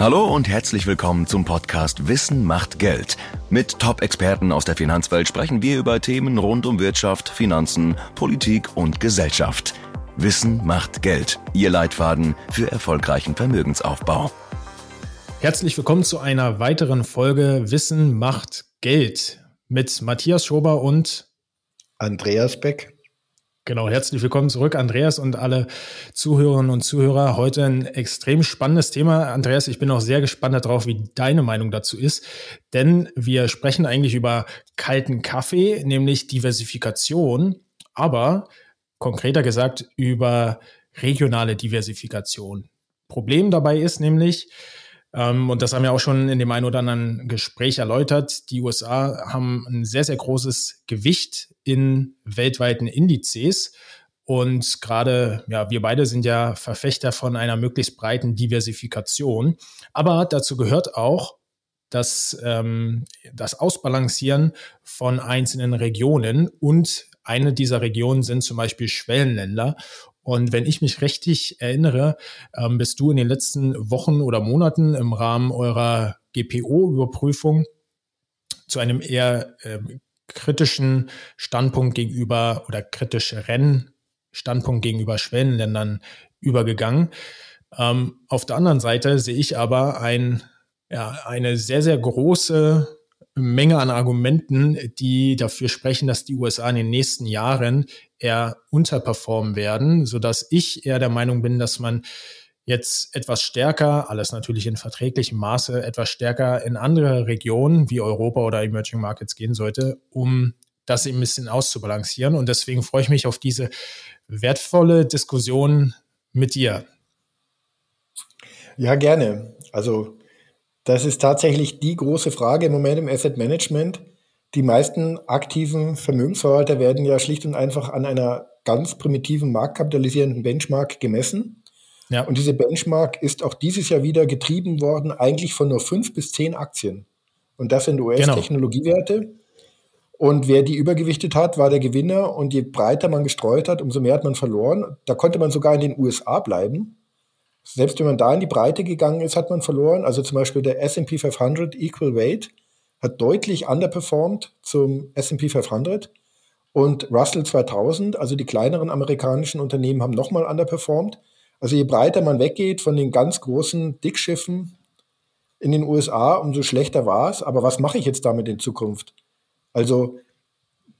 Hallo und herzlich willkommen zum Podcast Wissen macht Geld. Mit Top-Experten aus der Finanzwelt sprechen wir über Themen rund um Wirtschaft, Finanzen, Politik und Gesellschaft. Wissen macht Geld. Ihr Leitfaden für erfolgreichen Vermögensaufbau. Herzlich willkommen zu einer weiteren Folge Wissen macht Geld mit Matthias Schober und Andreas Beck. Genau, herzlich willkommen zurück, Andreas und alle Zuhörerinnen und Zuhörer. Heute ein extrem spannendes Thema. Andreas, ich bin auch sehr gespannt darauf, wie deine Meinung dazu ist. Denn wir sprechen eigentlich über kalten Kaffee, nämlich Diversifikation, aber konkreter gesagt über regionale Diversifikation. Problem dabei ist nämlich, und das haben wir auch schon in dem einen oder anderen Gespräch erläutert. Die USA haben ein sehr, sehr großes Gewicht in weltweiten Indizes. Und gerade, ja, wir beide sind ja Verfechter von einer möglichst breiten Diversifikation. Aber dazu gehört auch das, ähm, das Ausbalancieren von einzelnen Regionen. Und eine dieser Regionen sind zum Beispiel Schwellenländer. Und wenn ich mich richtig erinnere, ähm, bist du in den letzten Wochen oder Monaten im Rahmen eurer GPO-Überprüfung zu einem eher ähm, kritischen Standpunkt gegenüber oder kritischeren Standpunkt gegenüber Schwellenländern übergegangen. Ähm, auf der anderen Seite sehe ich aber ein, ja, eine sehr, sehr große Menge an Argumenten, die dafür sprechen, dass die USA in den nächsten Jahren eher unterperformen werden, so dass ich eher der Meinung bin, dass man jetzt etwas stärker, alles natürlich in verträglichem Maße, etwas stärker in andere Regionen wie Europa oder Emerging Markets gehen sollte, um das ein bisschen auszubalancieren. Und deswegen freue ich mich auf diese wertvolle Diskussion mit dir. Ja, gerne. Also das ist tatsächlich die große Frage im Moment im Asset Management. Die meisten aktiven Vermögensverwalter werden ja schlicht und einfach an einer ganz primitiven marktkapitalisierenden Benchmark gemessen. Ja. Und diese Benchmark ist auch dieses Jahr wieder getrieben worden, eigentlich von nur fünf bis zehn Aktien. Und das sind US-Technologiewerte. Genau. Und wer die übergewichtet hat, war der Gewinner. Und je breiter man gestreut hat, umso mehr hat man verloren. Da konnte man sogar in den USA bleiben. Selbst wenn man da in die Breite gegangen ist, hat man verloren. Also zum Beispiel der S&P 500 Equal Weight hat deutlich underperformed zum S&P 500 und Russell 2000, also die kleineren amerikanischen Unternehmen haben nochmal underperformed. Also je breiter man weggeht von den ganz großen Dickschiffen in den USA, umso schlechter war es. Aber was mache ich jetzt damit in Zukunft? Also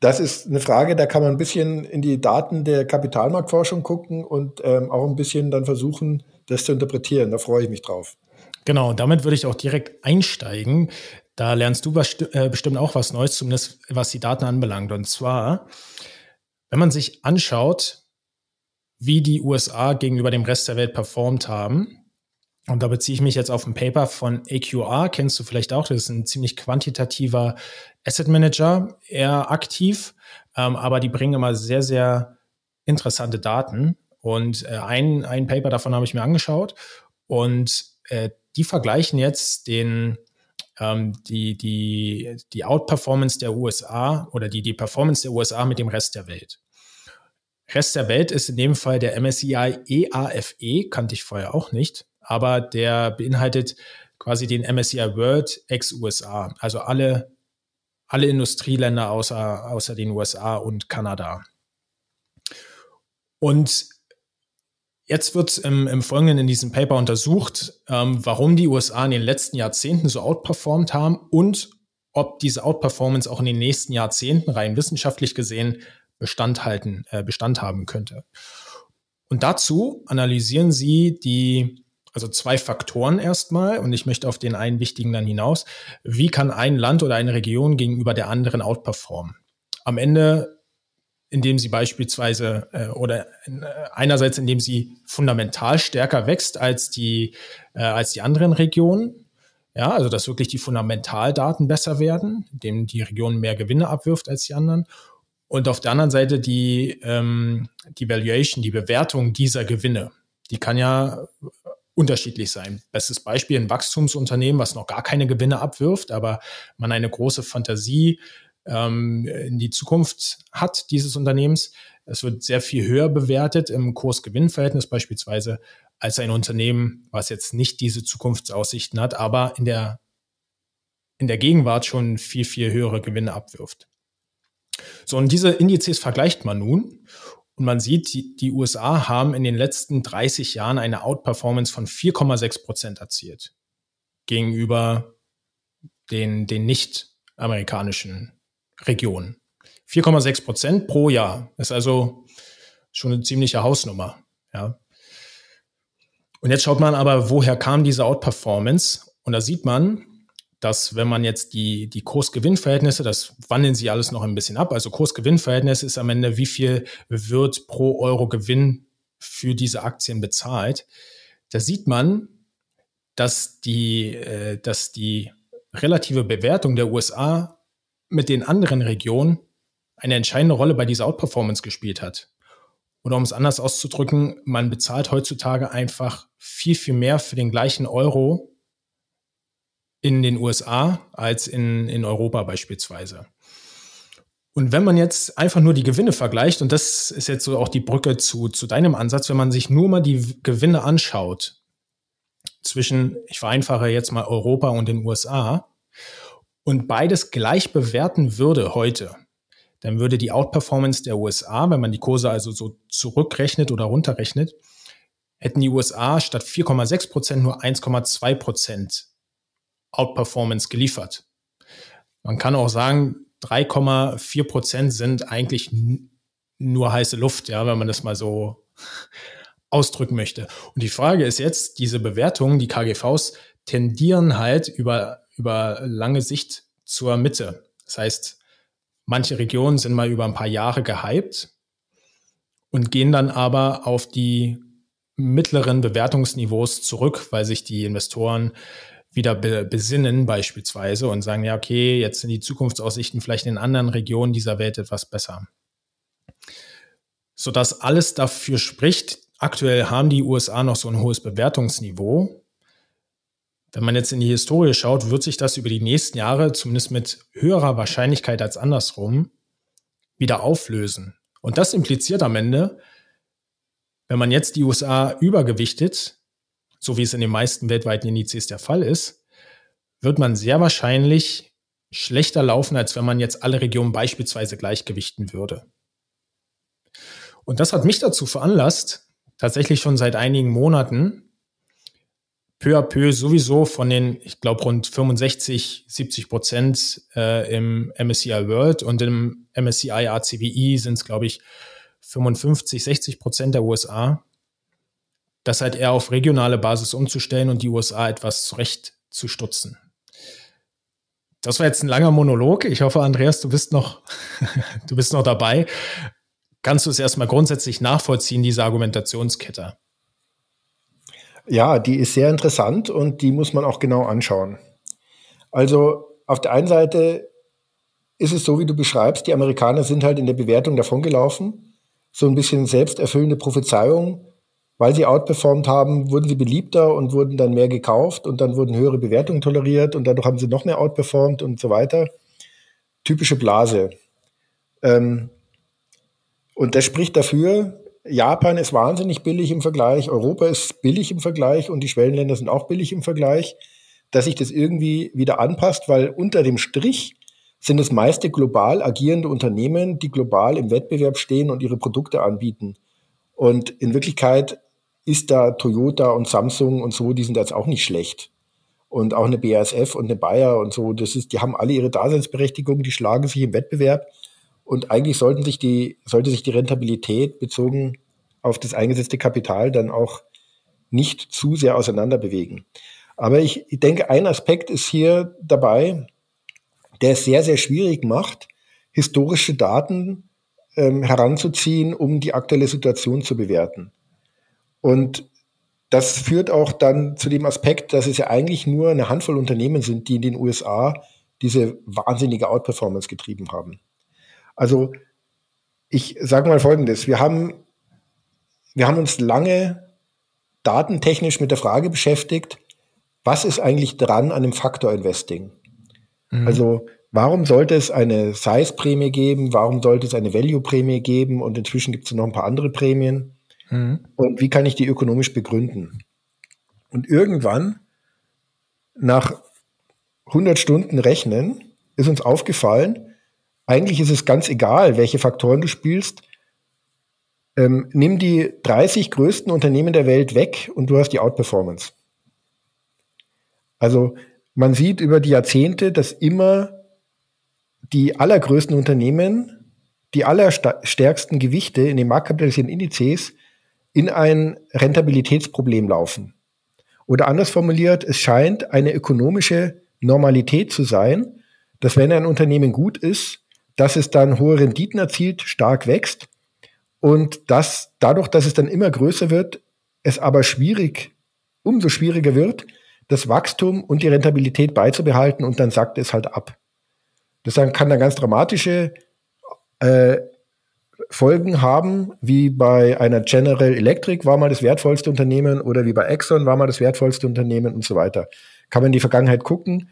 das ist eine Frage, da kann man ein bisschen in die Daten der Kapitalmarktforschung gucken und ähm, auch ein bisschen dann versuchen, das zu interpretieren. Da freue ich mich drauf. Genau, damit würde ich auch direkt einsteigen. Da lernst du äh, bestimmt auch was Neues, zumindest was die Daten anbelangt. Und zwar, wenn man sich anschaut, wie die USA gegenüber dem Rest der Welt performt haben, und da beziehe ich mich jetzt auf ein Paper von AQR, kennst du vielleicht auch, das ist ein ziemlich quantitativer Asset Manager, eher aktiv, ähm, aber die bringen immer sehr, sehr interessante Daten. Und äh, ein, ein Paper davon habe ich mir angeschaut und äh, die vergleichen jetzt den ähm, die, die, die Outperformance der USA oder die, die Performance der USA mit dem Rest der Welt. Rest der Welt ist in dem Fall der MSCI EAFE, kannte ich vorher auch nicht, aber der beinhaltet quasi den MSCI World ex-USA, also alle, alle Industrieländer außer, außer den USA und Kanada. Und Jetzt wird im, im Folgenden in diesem Paper untersucht, ähm, warum die USA in den letzten Jahrzehnten so outperformt haben und ob diese Outperformance auch in den nächsten Jahrzehnten rein wissenschaftlich gesehen Bestand, halten, äh, Bestand haben könnte. Und dazu analysieren sie die, also zwei Faktoren erstmal, und ich möchte auf den einen wichtigen dann hinaus. Wie kann ein Land oder eine Region gegenüber der anderen outperformen? Am Ende indem sie beispielsweise äh, oder äh, einerseits indem sie fundamental stärker wächst als die äh, als die anderen Regionen. Ja, also dass wirklich die Fundamentaldaten besser werden, indem die Region mehr Gewinne abwirft als die anderen. Und auf der anderen Seite die, ähm, die Valuation, die Bewertung dieser Gewinne, die kann ja unterschiedlich sein. Bestes Beispiel ein Wachstumsunternehmen, was noch gar keine Gewinne abwirft, aber man eine große Fantasie ähm, in die Zukunft hat dieses Unternehmens. Es wird sehr viel höher bewertet im Kurs-Gewinn-Verhältnis beispielsweise als ein Unternehmen, was jetzt nicht diese Zukunftsaussichten hat, aber in der, in der Gegenwart schon viel, viel höhere Gewinne abwirft. So, und diese Indizes vergleicht man nun und man sieht, die, die USA haben in den letzten 30 Jahren eine Outperformance von 4,6 Prozent erzielt gegenüber den, den nicht-amerikanischen Regionen. 4,6 Prozent pro Jahr ist also schon eine ziemliche Hausnummer. Ja. Und jetzt schaut man aber, woher kam diese Outperformance? Und da sieht man, dass wenn man jetzt die, die Kurs-Gewinn-Verhältnisse, das wandeln sie alles noch ein bisschen ab, also Kurs-Gewinn-Verhältnis ist am Ende, wie viel wird pro Euro Gewinn für diese Aktien bezahlt. Da sieht man, dass die, äh, dass die relative Bewertung der USA mit den anderen Regionen eine entscheidende Rolle bei dieser Outperformance gespielt hat. Oder um es anders auszudrücken, man bezahlt heutzutage einfach viel, viel mehr für den gleichen Euro in den USA als in, in Europa beispielsweise. Und wenn man jetzt einfach nur die Gewinne vergleicht, und das ist jetzt so auch die Brücke zu, zu deinem Ansatz, wenn man sich nur mal die Gewinne anschaut zwischen, ich vereinfache jetzt mal Europa und den USA, und beides gleich bewerten würde heute, dann würde die Outperformance der USA, wenn man die Kurse also so zurückrechnet oder runterrechnet, hätten die USA statt 4,6 Prozent nur 1,2 Prozent Outperformance geliefert. Man kann auch sagen, 3,4 Prozent sind eigentlich nur heiße Luft, ja, wenn man das mal so ausdrücken möchte. Und die Frage ist jetzt, diese Bewertungen, die KGVs tendieren halt über, über lange Sicht zur Mitte. Das heißt, manche Regionen sind mal über ein paar Jahre gehypt und gehen dann aber auf die mittleren Bewertungsniveaus zurück, weil sich die Investoren wieder be besinnen beispielsweise und sagen, ja, okay, jetzt sind die Zukunftsaussichten vielleicht in anderen Regionen dieser Welt etwas besser. Sodass alles dafür spricht, aktuell haben die USA noch so ein hohes Bewertungsniveau. Wenn man jetzt in die Historie schaut, wird sich das über die nächsten Jahre zumindest mit höherer Wahrscheinlichkeit als andersrum wieder auflösen. Und das impliziert am Ende, wenn man jetzt die USA übergewichtet, so wie es in den meisten weltweiten Indizes der Fall ist, wird man sehr wahrscheinlich schlechter laufen, als wenn man jetzt alle Regionen beispielsweise gleichgewichten würde. Und das hat mich dazu veranlasst, tatsächlich schon seit einigen Monaten peu à peu sowieso von den, ich glaube, rund 65, 70 Prozent äh, im MSCI World und im MSCI ACWI sind es, glaube ich, 55, 60 Prozent der USA, das halt eher auf regionale Basis umzustellen und die USA etwas zurechtzustutzen. Das war jetzt ein langer Monolog. Ich hoffe, Andreas, du bist noch, du bist noch dabei. Kannst du es erstmal grundsätzlich nachvollziehen, diese Argumentationskette? Ja, die ist sehr interessant und die muss man auch genau anschauen. Also auf der einen Seite ist es so, wie du beschreibst, die Amerikaner sind halt in der Bewertung davongelaufen. So ein bisschen selbsterfüllende Prophezeiung weil sie outperformt haben, wurden sie beliebter und wurden dann mehr gekauft und dann wurden höhere Bewertungen toleriert und dadurch haben sie noch mehr outperformt und so weiter. Typische Blase. Ähm, und das spricht dafür, Japan ist wahnsinnig billig im Vergleich, Europa ist billig im Vergleich und die Schwellenländer sind auch billig im Vergleich, dass sich das irgendwie wieder anpasst, weil unter dem Strich sind es meiste global agierende Unternehmen, die global im Wettbewerb stehen und ihre Produkte anbieten. Und in Wirklichkeit ist da Toyota und Samsung und so, die sind jetzt auch nicht schlecht. Und auch eine BASF und eine Bayer und so, das ist, die haben alle ihre Daseinsberechtigung, die schlagen sich im Wettbewerb. Und eigentlich sollten sich die, sollte sich die Rentabilität bezogen auf das eingesetzte Kapital dann auch nicht zu sehr auseinander bewegen. Aber ich, ich denke, ein Aspekt ist hier dabei, der es sehr, sehr schwierig macht, historische Daten ähm, heranzuziehen, um die aktuelle Situation zu bewerten. Und das führt auch dann zu dem Aspekt, dass es ja eigentlich nur eine Handvoll Unternehmen sind, die in den USA diese wahnsinnige Outperformance getrieben haben. Also ich sage mal Folgendes. Wir haben, wir haben uns lange datentechnisch mit der Frage beschäftigt, was ist eigentlich dran an dem Faktor Investing? Mhm. Also warum sollte es eine Size-Prämie geben? Warum sollte es eine Value-Prämie geben? Und inzwischen gibt es noch ein paar andere Prämien. Mhm. Und wie kann ich die ökonomisch begründen? Und irgendwann, nach 100 Stunden Rechnen, ist uns aufgefallen, eigentlich ist es ganz egal, welche Faktoren du spielst. Ähm, nimm die 30 größten Unternehmen der Welt weg und du hast die Outperformance. Also man sieht über die Jahrzehnte, dass immer die allergrößten Unternehmen, die allerstärksten Gewichte in den marktkapitalisierten Indizes in ein Rentabilitätsproblem laufen. Oder anders formuliert, es scheint eine ökonomische Normalität zu sein, dass wenn ein Unternehmen gut ist, dass es dann hohe Renditen erzielt, stark wächst und dass dadurch, dass es dann immer größer wird, es aber schwierig, umso schwieriger wird, das Wachstum und die Rentabilität beizubehalten und dann sackt es halt ab. Das kann dann ganz dramatische äh, Folgen haben, wie bei einer General Electric war mal das wertvollste Unternehmen oder wie bei Exxon war mal das wertvollste Unternehmen und so weiter. Kann man in die Vergangenheit gucken,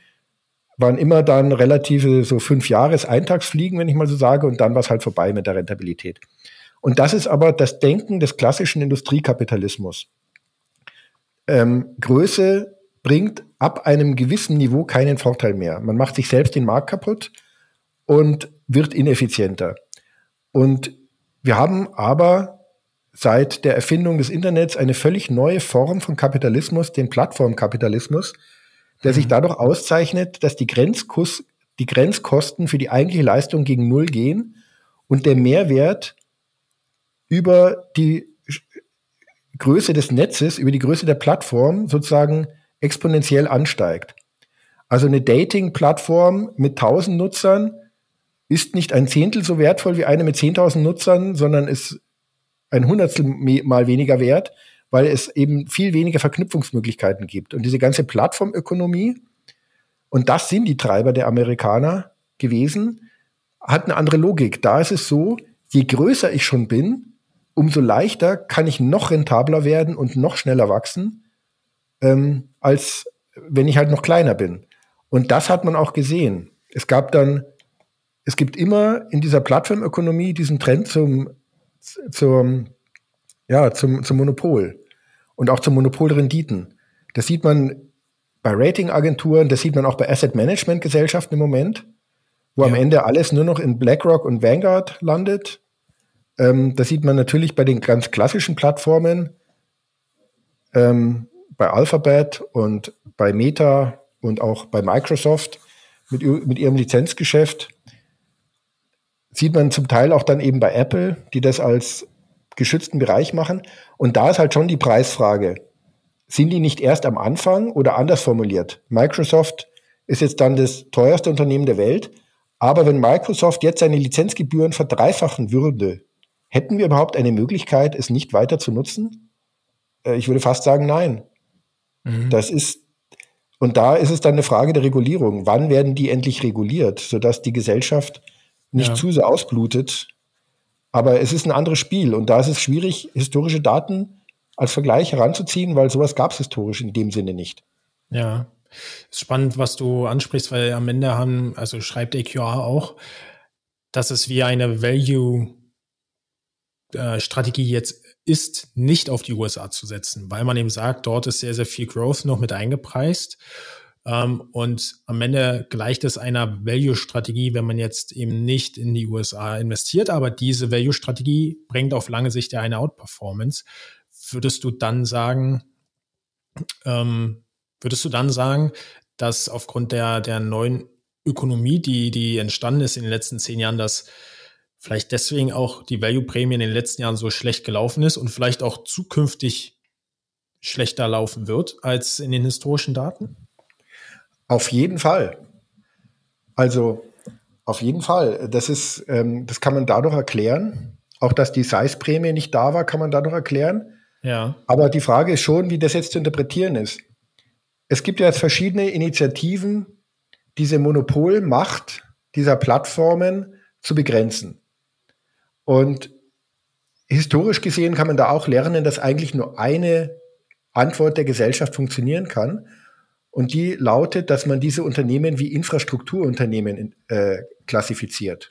waren immer dann relative so fünf Jahres Eintagsfliegen, wenn ich mal so sage, und dann war es halt vorbei mit der Rentabilität. Und das ist aber das Denken des klassischen Industriekapitalismus. Ähm, Größe bringt ab einem gewissen Niveau keinen Vorteil mehr. Man macht sich selbst den Markt kaputt und wird ineffizienter. Und wir haben aber seit der Erfindung des Internets eine völlig neue Form von Kapitalismus, den Plattformkapitalismus, der sich mhm. dadurch auszeichnet, dass die, Grenzkurs, die Grenzkosten für die eigentliche Leistung gegen Null gehen und der Mehrwert über die Größe des Netzes, über die Größe der Plattform sozusagen exponentiell ansteigt. Also eine Dating-Plattform mit 1000 Nutzern ist nicht ein Zehntel so wertvoll wie eine mit 10.000 Nutzern, sondern ist ein Hundertstel mal weniger wert, weil es eben viel weniger Verknüpfungsmöglichkeiten gibt. Und diese ganze Plattformökonomie, und das sind die Treiber der Amerikaner gewesen, hat eine andere Logik. Da ist es so, je größer ich schon bin, umso leichter kann ich noch rentabler werden und noch schneller wachsen ähm, als wenn ich halt noch kleiner bin. Und das hat man auch gesehen. Es gab dann, es gibt immer in dieser Plattformökonomie diesen Trend zum, zum, ja, zum, zum Monopol und auch zum Monopolrenditen. Das sieht man bei Ratingagenturen, das sieht man auch bei Asset Management Gesellschaften im Moment, wo ja. am Ende alles nur noch in BlackRock und Vanguard landet. Ähm, das sieht man natürlich bei den ganz klassischen Plattformen. Ähm, bei Alphabet und bei Meta und auch bei Microsoft mit, mit ihrem Lizenzgeschäft. Sieht man zum Teil auch dann eben bei Apple, die das als geschützten Bereich machen. Und da ist halt schon die Preisfrage. Sind die nicht erst am Anfang oder anders formuliert? Microsoft ist jetzt dann das teuerste Unternehmen der Welt. Aber wenn Microsoft jetzt seine Lizenzgebühren verdreifachen würde, hätten wir überhaupt eine Möglichkeit, es nicht weiter zu nutzen? Äh, ich würde fast sagen, nein. Mhm. Das ist, und da ist es dann eine Frage der Regulierung. Wann werden die endlich reguliert, sodass die Gesellschaft nicht ja. zu sehr ausblutet? Aber es ist ein anderes Spiel und da ist es schwierig, historische Daten als Vergleich heranzuziehen, weil sowas gab es historisch in dem Sinne nicht. Ja, ist spannend, was du ansprichst, weil am Ende haben, also schreibt AQR auch, dass es wie eine Value-Strategie äh, jetzt ist, nicht auf die USA zu setzen, weil man eben sagt, dort ist sehr, sehr viel Growth noch mit eingepreist. Ähm, und am Ende gleicht es einer Value-Strategie, wenn man jetzt eben nicht in die USA investiert, aber diese Value-Strategie bringt auf lange Sicht ja eine Outperformance. Würdest du dann sagen, ähm, würdest du dann sagen, dass aufgrund der, der neuen Ökonomie, die, die entstanden ist in den letzten zehn Jahren, dass vielleicht deswegen auch die Value-Prämie in den letzten Jahren so schlecht gelaufen ist und vielleicht auch zukünftig schlechter laufen wird als in den historischen Daten? Auf jeden Fall. Also auf jeden Fall. Das ist, ähm, das kann man dadurch erklären. Auch dass die Size-Prämie nicht da war, kann man dadurch erklären. Ja. Aber die Frage ist schon, wie das jetzt zu interpretieren ist. Es gibt ja jetzt verschiedene Initiativen, diese Monopolmacht dieser Plattformen zu begrenzen. Und historisch gesehen kann man da auch lernen, dass eigentlich nur eine Antwort der Gesellschaft funktionieren kann. Und die lautet, dass man diese Unternehmen wie Infrastrukturunternehmen äh, klassifiziert.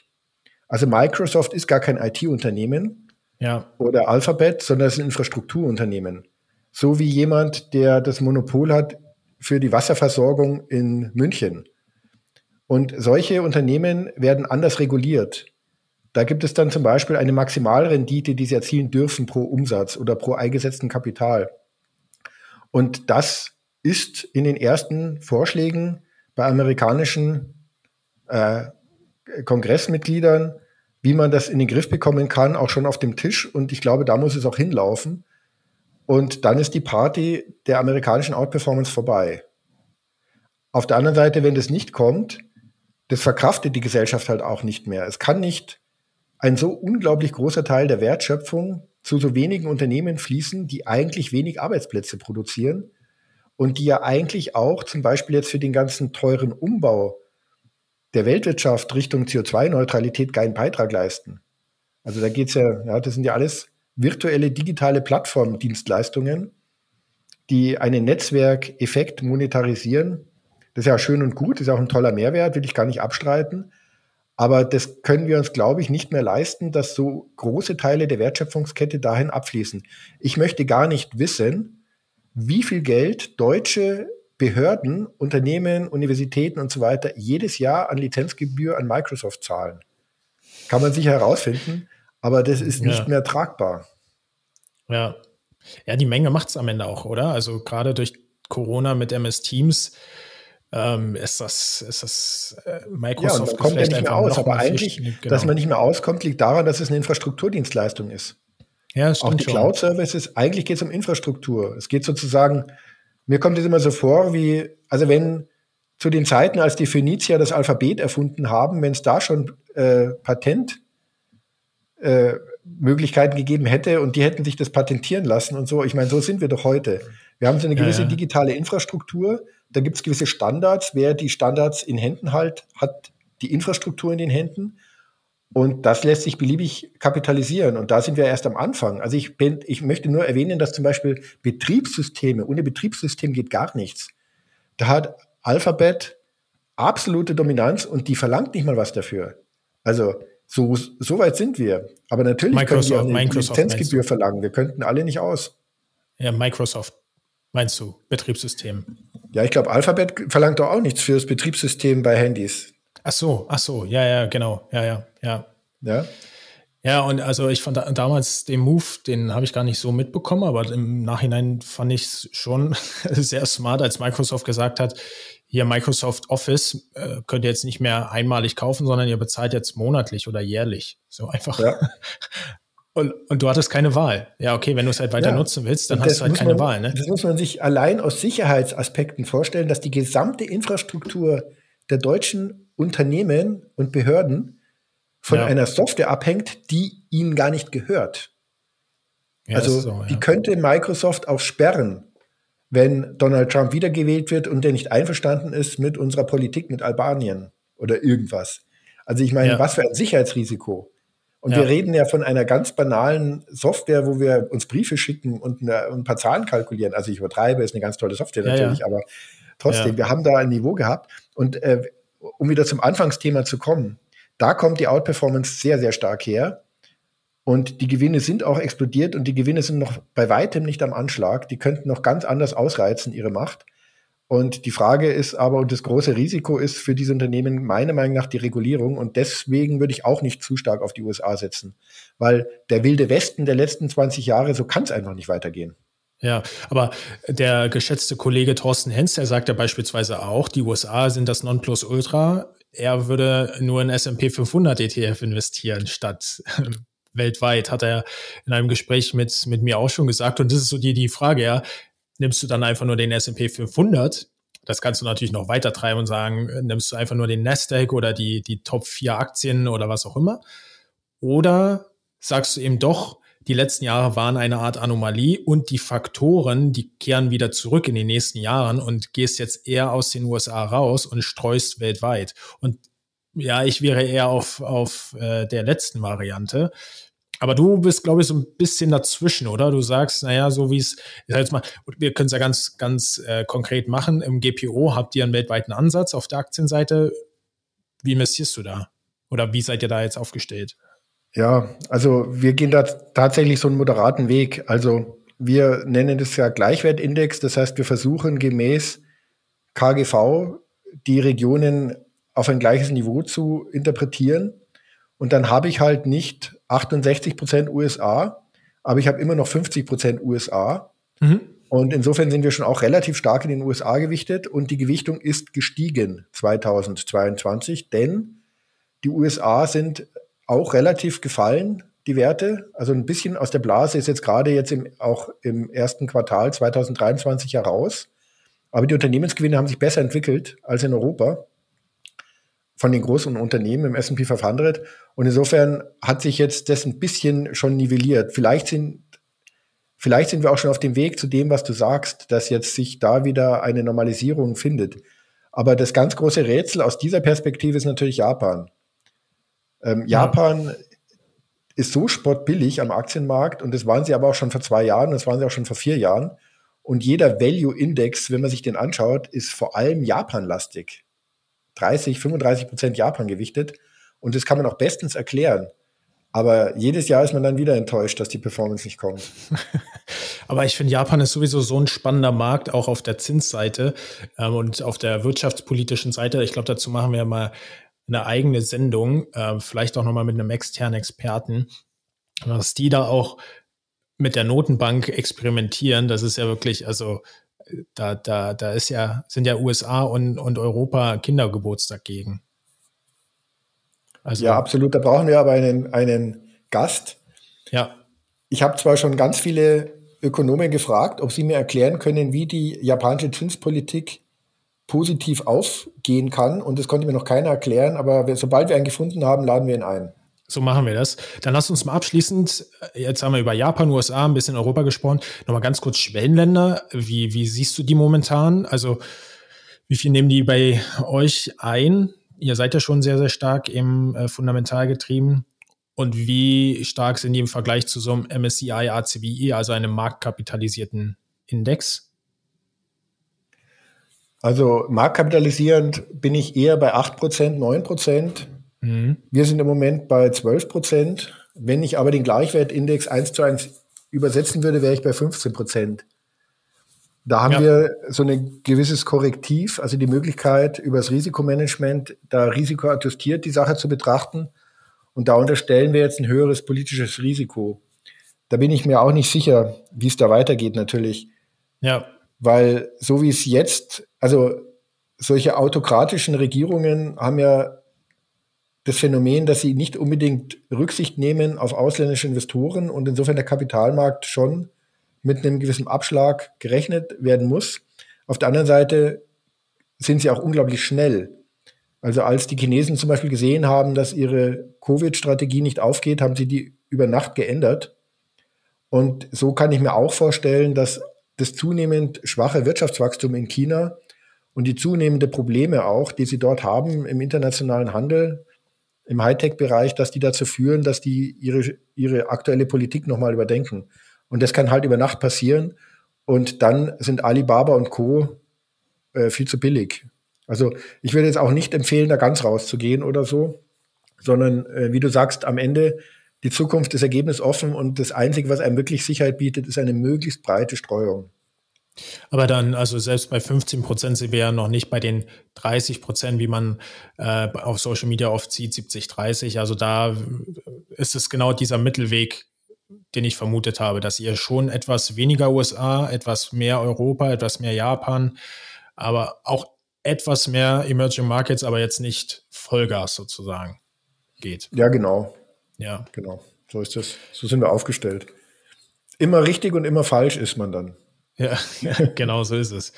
Also Microsoft ist gar kein IT-Unternehmen. ja. oder Alphabet, sondern es sind Infrastrukturunternehmen. So wie jemand, der das Monopol hat für die Wasserversorgung in München. Und solche Unternehmen werden anders reguliert. Da gibt es dann zum Beispiel eine Maximalrendite, die sie erzielen dürfen pro Umsatz oder pro eingesetzten Kapital. Und das ist in den ersten Vorschlägen bei amerikanischen äh, Kongressmitgliedern, wie man das in den Griff bekommen kann, auch schon auf dem Tisch. Und ich glaube, da muss es auch hinlaufen. Und dann ist die Party der amerikanischen Outperformance vorbei. Auf der anderen Seite, wenn das nicht kommt, das verkraftet die Gesellschaft halt auch nicht mehr. Es kann nicht ein so unglaublich großer Teil der Wertschöpfung zu so wenigen Unternehmen fließen, die eigentlich wenig Arbeitsplätze produzieren und die ja eigentlich auch zum Beispiel jetzt für den ganzen teuren Umbau der Weltwirtschaft Richtung CO2-Neutralität keinen Beitrag leisten. Also da geht's ja, ja, das sind ja alles virtuelle digitale Plattformdienstleistungen, die einen Netzwerkeffekt monetarisieren. Das ist ja schön und gut, ist auch ein toller Mehrwert, will ich gar nicht abstreiten. Aber das können wir uns, glaube ich, nicht mehr leisten, dass so große Teile der Wertschöpfungskette dahin abfließen. Ich möchte gar nicht wissen, wie viel Geld deutsche Behörden, Unternehmen, Universitäten und so weiter jedes Jahr an Lizenzgebühr an Microsoft zahlen. Kann man sicher herausfinden, aber das ist nicht ja. mehr tragbar. Ja. Ja, die Menge macht es am Ende auch, oder? Also gerade durch Corona mit MS Teams ähm, ist das, ist das äh, Microsoft. Ja, kommt ja nicht mehr aus. Aber eigentlich, genau. dass man nicht mehr auskommt, liegt daran, dass es eine Infrastrukturdienstleistung ist. Ja, Auch die Cloud-Services, eigentlich geht es um Infrastruktur. Es geht sozusagen, mir kommt es immer so vor, wie, also wenn zu den Zeiten, als die Phönizier das Alphabet erfunden haben, wenn es da schon äh, Patent äh, gegeben hätte und die hätten sich das patentieren lassen und so. Ich meine, so sind wir doch heute. Wir haben so eine gewisse ja, ja. digitale Infrastruktur, da gibt es gewisse Standards. Wer die Standards in Händen hat, hat die Infrastruktur in den Händen. Und das lässt sich beliebig kapitalisieren. Und da sind wir erst am Anfang. Also ich, bin, ich möchte nur erwähnen, dass zum Beispiel Betriebssysteme, ohne Betriebssystem geht gar nichts. Da hat Alphabet absolute Dominanz und die verlangt nicht mal was dafür. Also so, so weit sind wir. Aber natürlich Microsoft, können wir eine Microsoft Lizenzgebühr verlangen. Wir könnten alle nicht aus. Ja, Microsoft meinst du, Betriebssystem? Ja, ich glaube, Alphabet verlangt doch auch nichts für das Betriebssystem bei Handys. Ach so, ach so, ja, ja, genau, ja, ja, ja. Ja. Ja, und also ich fand damals den Move, den habe ich gar nicht so mitbekommen, aber im Nachhinein fand ich es schon sehr smart, als Microsoft gesagt hat, hier Microsoft Office äh, könnt ihr jetzt nicht mehr einmalig kaufen, sondern ihr bezahlt jetzt monatlich oder jährlich. So einfach. Ja. Und, und du hattest keine Wahl. Ja, okay, wenn du es halt weiter ja. nutzen willst, dann hast du halt keine man, Wahl. Ne? Das muss man sich allein aus Sicherheitsaspekten vorstellen, dass die gesamte Infrastruktur der deutschen Unternehmen und Behörden von ja. einer Software abhängt, die ihnen gar nicht gehört. Ja, also so, ja. die könnte Microsoft auch sperren, wenn Donald Trump wiedergewählt wird und der nicht einverstanden ist mit unserer Politik mit Albanien oder irgendwas. Also ich meine, was für ein Sicherheitsrisiko. Und ja. wir reden ja von einer ganz banalen Software, wo wir uns Briefe schicken und, eine, ein paar Zahlen kalkulieren. Also ich übertreibe, ist eine ganz tolle Software natürlich, ja. aber trotzdem, wir haben da ein Niveau gehabt. Und äh, um wieder zum Anfangsthema zu kommen, da kommt die Outperformance sehr, sehr stark her. Und die Gewinne sind auch explodiert und die Gewinne sind noch bei weitem nicht am Anschlag. Die könnten noch ganz anders ausreizen, ihre Macht. Und die Frage ist aber, und das große Risiko ist für diese Unternehmen meiner Meinung nach die Regulierung. Und deswegen würde ich auch nicht zu stark auf die USA setzen. Weil der wilde Westen der letzten 20 Jahre, so kann es einfach nicht weitergehen. Ja, aber der geschätzte Kollege Thorsten Hens, der sagt ja beispielsweise auch, die USA sind das Nonplusultra. Er würde nur in S&P 500 ETF investieren statt weltweit, hat er in einem Gespräch mit, mit mir auch schon gesagt. Und das ist so die, die Frage, ja nimmst du dann einfach nur den S&P 500, das kannst du natürlich noch weiter treiben und sagen, nimmst du einfach nur den Nasdaq oder die, die Top 4 Aktien oder was auch immer. Oder sagst du eben doch, die letzten Jahre waren eine Art Anomalie und die Faktoren, die kehren wieder zurück in den nächsten Jahren und gehst jetzt eher aus den USA raus und streust weltweit. Und ja, ich wäre eher auf, auf äh, der letzten Variante. Aber du bist, glaube ich, so ein bisschen dazwischen, oder? Du sagst, naja, so wie es, ich sag jetzt mal, wir können es ja ganz, ganz äh, konkret machen. Im GPO habt ihr einen weltweiten Ansatz auf der Aktienseite. Wie investierst du da? Oder wie seid ihr da jetzt aufgestellt? Ja, also wir gehen da tatsächlich so einen moderaten Weg. Also wir nennen das ja Gleichwertindex. Das heißt, wir versuchen gemäß KGV die Regionen auf ein gleiches Niveau zu interpretieren. Und dann habe ich halt nicht 68 Prozent USA, aber ich habe immer noch 50 Prozent USA. Mhm. Und insofern sind wir schon auch relativ stark in den USA gewichtet und die Gewichtung ist gestiegen 2022, denn die USA sind auch relativ gefallen, die Werte. Also ein bisschen aus der Blase ist jetzt gerade jetzt im, auch im ersten Quartal 2023 heraus. Aber die Unternehmensgewinne haben sich besser entwickelt als in Europa von den großen Unternehmen im S&P 500. Und insofern hat sich jetzt das ein bisschen schon nivelliert. Vielleicht sind, vielleicht sind wir auch schon auf dem Weg zu dem, was du sagst, dass jetzt sich da wieder eine Normalisierung findet. Aber das ganz große Rätsel aus dieser Perspektive ist natürlich Japan. Ähm, Japan ja. ist so spottbillig am Aktienmarkt und das waren sie aber auch schon vor zwei Jahren, das waren sie auch schon vor vier Jahren. Und jeder Value-Index, wenn man sich den anschaut, ist vor allem Japan-lastig. 30, 35 Prozent Japan gewichtet. Und das kann man auch bestens erklären. Aber jedes Jahr ist man dann wieder enttäuscht, dass die Performance nicht kommt. Aber ich finde, Japan ist sowieso so ein spannender Markt, auch auf der Zinsseite ähm, und auf der wirtschaftspolitischen Seite. Ich glaube, dazu machen wir mal eine eigene Sendung, äh, vielleicht auch nochmal mit einem externen Experten, was die da auch mit der Notenbank experimentieren. Das ist ja wirklich, also da, da, da ist ja, sind ja USA und, und Europa Kindergeburtstag gegen. Also, ja, absolut. Da brauchen wir aber einen, einen Gast. Ja. Ich habe zwar schon ganz viele Ökonomen gefragt, ob sie mir erklären können, wie die japanische Zinspolitik positiv aufgehen kann. Und das konnte mir noch keiner erklären. Aber sobald wir einen gefunden haben, laden wir ihn ein. So machen wir das. Dann lass uns mal abschließend, jetzt haben wir über Japan, USA, ein bisschen Europa gesprochen, nochmal ganz kurz Schwellenländer. Wie, wie siehst du die momentan? Also wie viel nehmen die bei euch ein? Ihr seid ja schon sehr, sehr stark im äh, Fundamental getrieben. Und wie stark sind die im Vergleich zu so einem MSCI ACWI, also einem marktkapitalisierten Index? Also marktkapitalisierend bin ich eher bei 8%, 9%. Mhm. Wir sind im Moment bei 12 Prozent. Wenn ich aber den Gleichwertindex eins zu eins übersetzen würde, wäre ich bei 15 Prozent. Da haben ja. wir so ein gewisses Korrektiv, also die Möglichkeit, über das Risikomanagement da risikoadjustiert die Sache zu betrachten. Und da unterstellen wir jetzt ein höheres politisches Risiko. Da bin ich mir auch nicht sicher, wie es da weitergeht, natürlich. Ja. Weil so wie es jetzt, also solche autokratischen Regierungen haben ja das Phänomen, dass sie nicht unbedingt Rücksicht nehmen auf ausländische Investoren und insofern der Kapitalmarkt schon mit einem gewissen Abschlag gerechnet werden muss. Auf der anderen Seite sind sie auch unglaublich schnell. Also als die Chinesen zum Beispiel gesehen haben, dass ihre Covid-Strategie nicht aufgeht, haben sie die über Nacht geändert. Und so kann ich mir auch vorstellen, dass das zunehmend schwache Wirtschaftswachstum in China und die zunehmende Probleme auch, die sie dort haben im internationalen Handel, im Hightech-Bereich, dass die dazu führen, dass die ihre, ihre aktuelle Politik nochmal überdenken. Und das kann halt über Nacht passieren. Und dann sind Alibaba und Co. Äh, viel zu billig. Also ich würde jetzt auch nicht empfehlen, da ganz rauszugehen oder so, sondern äh, wie du sagst, am Ende die Zukunft ist ergebnisoffen und das Einzige, was einem wirklich Sicherheit bietet, ist eine möglichst breite Streuung. Aber dann, also selbst bei 15 Prozent sind wir ja noch nicht bei den 30 Prozent, wie man äh, auf Social Media oft sieht, 70, 30. Also da ist es genau dieser Mittelweg, den ich vermutet habe, dass ihr schon etwas weniger USA, etwas mehr Europa, etwas mehr Japan, aber auch etwas mehr Emerging Markets, aber jetzt nicht Vollgas sozusagen geht. Ja, genau. Ja. Genau. So ist das. So sind wir aufgestellt. Immer richtig und immer falsch ist man dann. Ja, genau so ist es.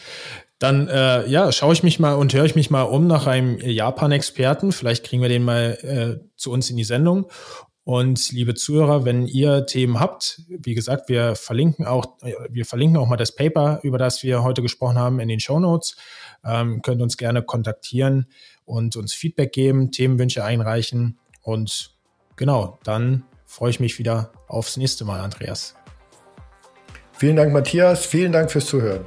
Dann äh, ja, schaue ich mich mal und höre ich mich mal um nach einem Japan-Experten. Vielleicht kriegen wir den mal äh, zu uns in die Sendung. Und liebe Zuhörer, wenn ihr Themen habt, wie gesagt, wir verlinken auch, wir verlinken auch mal das Paper, über das wir heute gesprochen haben, in den Show Notes. Ähm, könnt uns gerne kontaktieren und uns Feedback geben, Themenwünsche einreichen. Und genau, dann freue ich mich wieder aufs nächste Mal, Andreas. Vielen Dank, Matthias. Vielen Dank fürs Zuhören.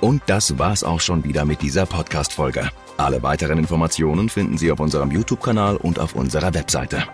Und das war's auch schon wieder mit dieser Podcast-Folge. Alle weiteren Informationen finden Sie auf unserem YouTube-Kanal und auf unserer Webseite.